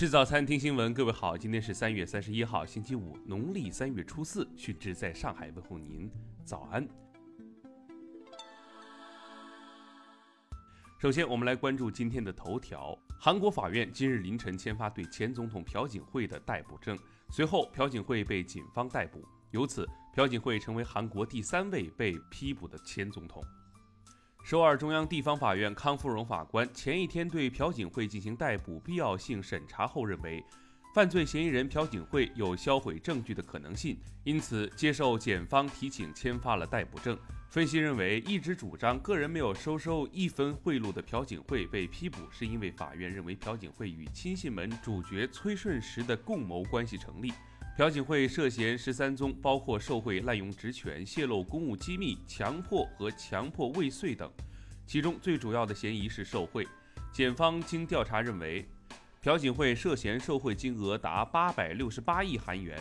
吃早餐，听新闻。各位好，今天是三月三十一号，星期五，农历三月初四。旭志在上海问候您，早安。首先，我们来关注今天的头条。韩国法院今日凌晨签发对前总统朴槿惠的逮捕证，随后朴槿惠被警方逮捕，由此朴槿惠成为韩国第三位被批捕的前总统。首尔中央地方法院康富荣法官前一天对朴槿惠进行逮捕必要性审查后认为，犯罪嫌疑人朴槿惠有销毁证据的可能性，因此接受检方提请签发了逮捕证。分析认为，一直主张个人没有收受一分贿赂的朴槿惠被批捕，是因为法院认为朴槿惠与亲信们主角崔顺实的共谋关系成立。朴槿惠涉嫌十三宗，包括受贿、滥用职权、泄露公务机密、强迫和强迫未遂等，其中最主要的嫌疑是受贿。检方经调查认为，朴槿惠涉嫌受贿金额达八百六十八亿韩元。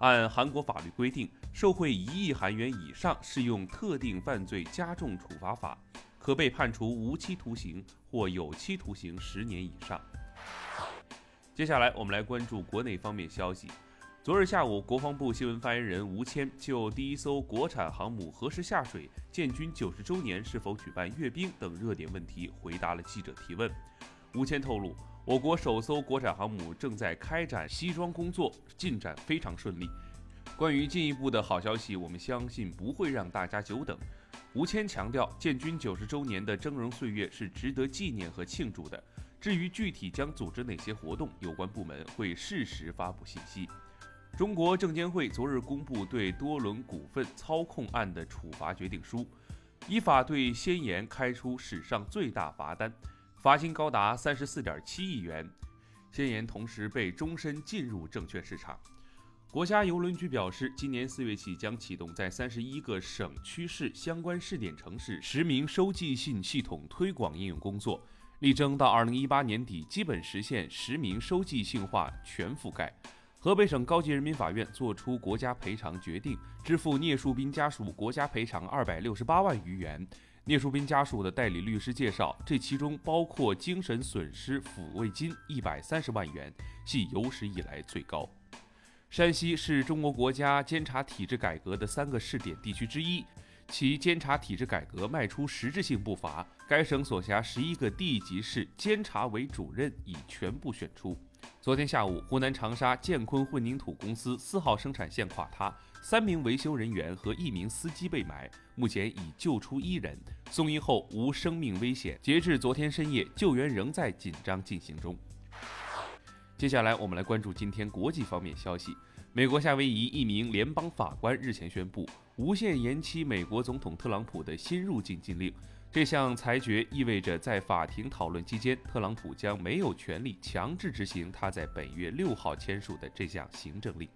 按韩国法律规定，受贿一亿韩元以上适用特定犯罪加重处罚法，可被判处无期徒刑或有期徒刑十年以上。接下来，我们来关注国内方面消息。昨日下午，国防部新闻发言人吴谦就第一艘国产航母何时下水、建军九十周年是否举办阅兵等热点问题回答了记者提问。吴谦透露，我国首艘国产航母正在开展西装工作，进展非常顺利。关于进一步的好消息，我们相信不会让大家久等。吴谦强调，建军九十周年的峥嵘岁月是值得纪念和庆祝的。至于具体将组织哪些活动，有关部门会适时发布信息。中国证监会昨日公布对多伦股份操控案的处罚决定书，依法对先言开出史上最大罚单，罚金高达三十四点七亿元。先言同时被终身禁入证券市场。国家邮轮局表示，今年四月起将启动在三十一个省区市相关试点城市实名收寄信系统推广应用工作，力争到二零一八年底基本实现实名收寄信化全覆盖。河北省高级人民法院作出国家赔偿决定，支付聂树斌家属国家赔偿二百六十八万余元。聂树斌家属的代理律师介绍，这其中包括精神损失抚慰金一百三十万元，系有史以来最高。山西是中国国家监察体制改革的三个试点地区之一，其监察体制改革迈出实质性步伐。该省所辖十一个地级市监察委主任已全部选出。昨天下午，湖南长沙建坤混凝土公司四号生产线垮塌，三名维修人员和一名司机被埋，目前已救出一人，送医后无生命危险。截至昨天深夜，救援仍在紧张进行中。接下来，我们来关注今天国际方面消息。美国夏威夷一名联邦法官日前宣布，无限延期美国总统特朗普的新入境禁令。这项裁决意味着，在法庭讨论期间，特朗普将没有权利强制执行他在本月六号签署的这项行政令。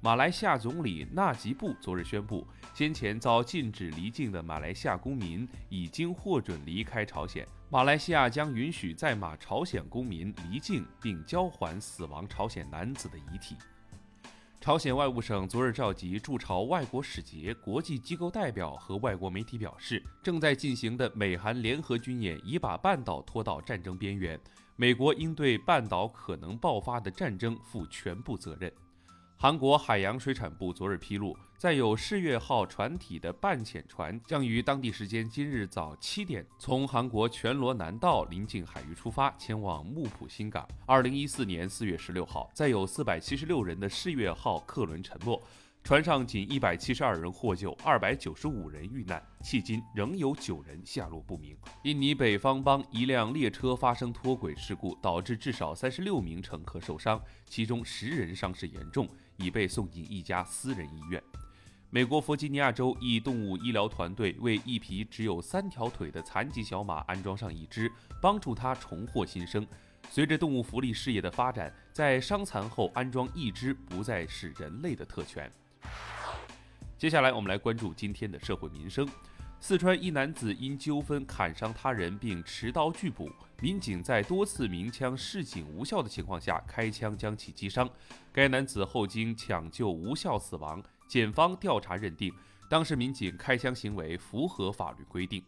马来西亚总理纳吉布昨日宣布，先前遭禁止离境的马来西亚公民已经获准离开朝鲜，马来西亚将允许在马朝鲜公民离境并交还死亡朝鲜男子的遗体。朝鲜外务省昨日召集驻朝外国使节、国际机构代表和外国媒体表示，正在进行的美韩联合军演已把半岛拖到战争边缘，美国应对半岛可能爆发的战争负全部责任。韩国海洋水产部昨日披露，载有世越号船体的半潜船将于当地时间今日早七点从韩国全罗南道临近海域出发，前往木浦新港。二零一四年四月十六号，载有四百七十六人的世越号客轮沉没，船上仅一百七十二人获救，二百九十五人遇难，迄今仍有九人下落不明。印尼北方邦一辆列车发生脱轨事故，导致至少三十六名乘客受伤，其中十人伤势严重。已被送进一家私人医院。美国弗吉尼亚州一动物医疗团队为一匹只有三条腿的残疾小马安装上一只，帮助它重获新生。随着动物福利事业的发展，在伤残后安装一只不再是人类的特权。接下来，我们来关注今天的社会民生。四川一男子因纠纷砍伤他人并持刀拒捕，民警在多次鸣枪示警无效的情况下开枪将其击伤。该男子后经抢救无效死亡。检方调查认定，当时民警开枪行为符合法律规定。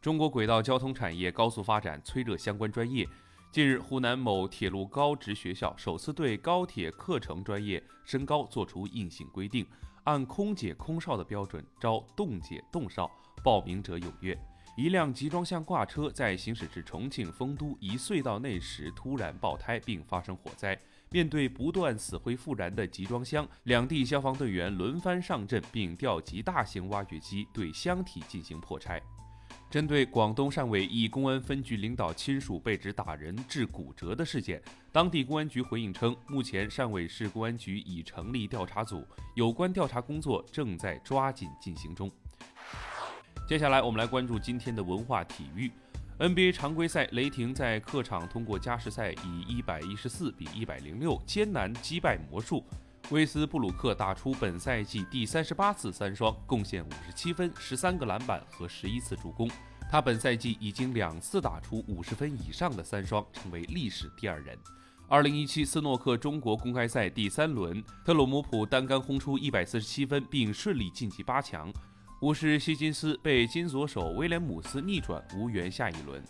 中国轨道交通产业高速发展，催热相关专业。近日，湖南某铁路高职学校首次对高铁课程专业身高作出硬性规定，按空姐、空少的标准招动姐、动少，报名者踊跃。一辆集装箱挂车在行驶至重庆丰都一隧道内时突然爆胎并发生火灾。面对不断死灰复燃的集装箱，两地消防队员轮番上阵，并调集大型挖掘机对箱体进行破拆。针对广东汕尾一公安分局领导亲属被指打人致骨折的事件，当地公安局回应称，目前汕尾市公安局已成立调查组，有关调查工作正在抓紧进行中。接下来，我们来关注今天的文化体育。NBA 常规赛，雷霆在客场通过加时赛以一百一十四比一百零六艰难击败魔术。威斯布鲁克打出本赛季第三十八次三双，贡献五十七分、十三个篮板和十一次助攻。他本赛季已经两次打出五十分以上的三双，成为历史第二人。二零一七斯诺克中国公开赛第三轮，特鲁姆普单杆轰出一百四十七分，并顺利晋级八强。巫师希金斯被金左手威廉姆斯逆转，无缘下一轮。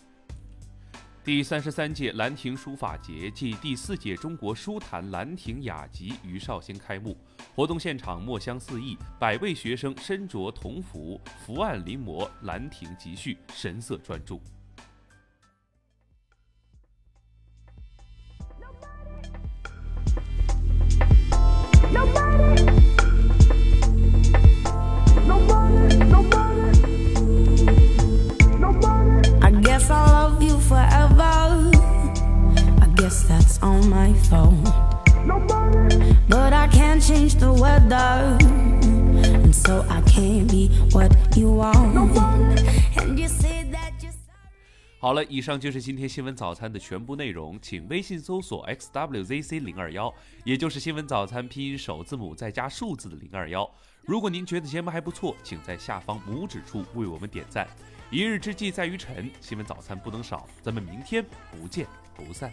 第三十三届兰亭书法节暨第四届中国书坛兰亭雅集于绍兴开幕。活动现场墨香四溢，百位学生身着铜服，伏案临摹《兰亭集序》，神色专注。好了，以上就是今天新闻早餐的全部内容，请微信搜索 xwzc 零二幺，也就是新闻早餐拼音首字母再加数字的零二幺。如果您觉得节目还不错，请在下方拇指处为我们点赞。一日之计在于晨，新闻早餐不能少，咱们明天不见不散。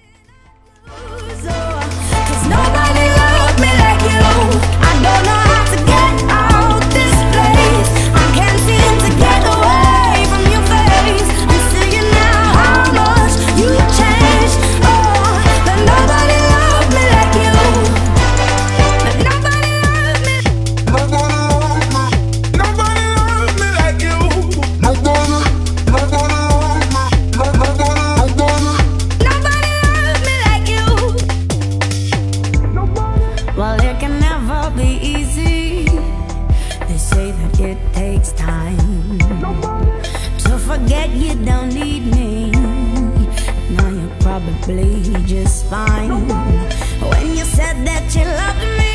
Well, it can never be easy. They say that it takes time to forget you don't need me. Now you're probably just fine when you said that you loved me.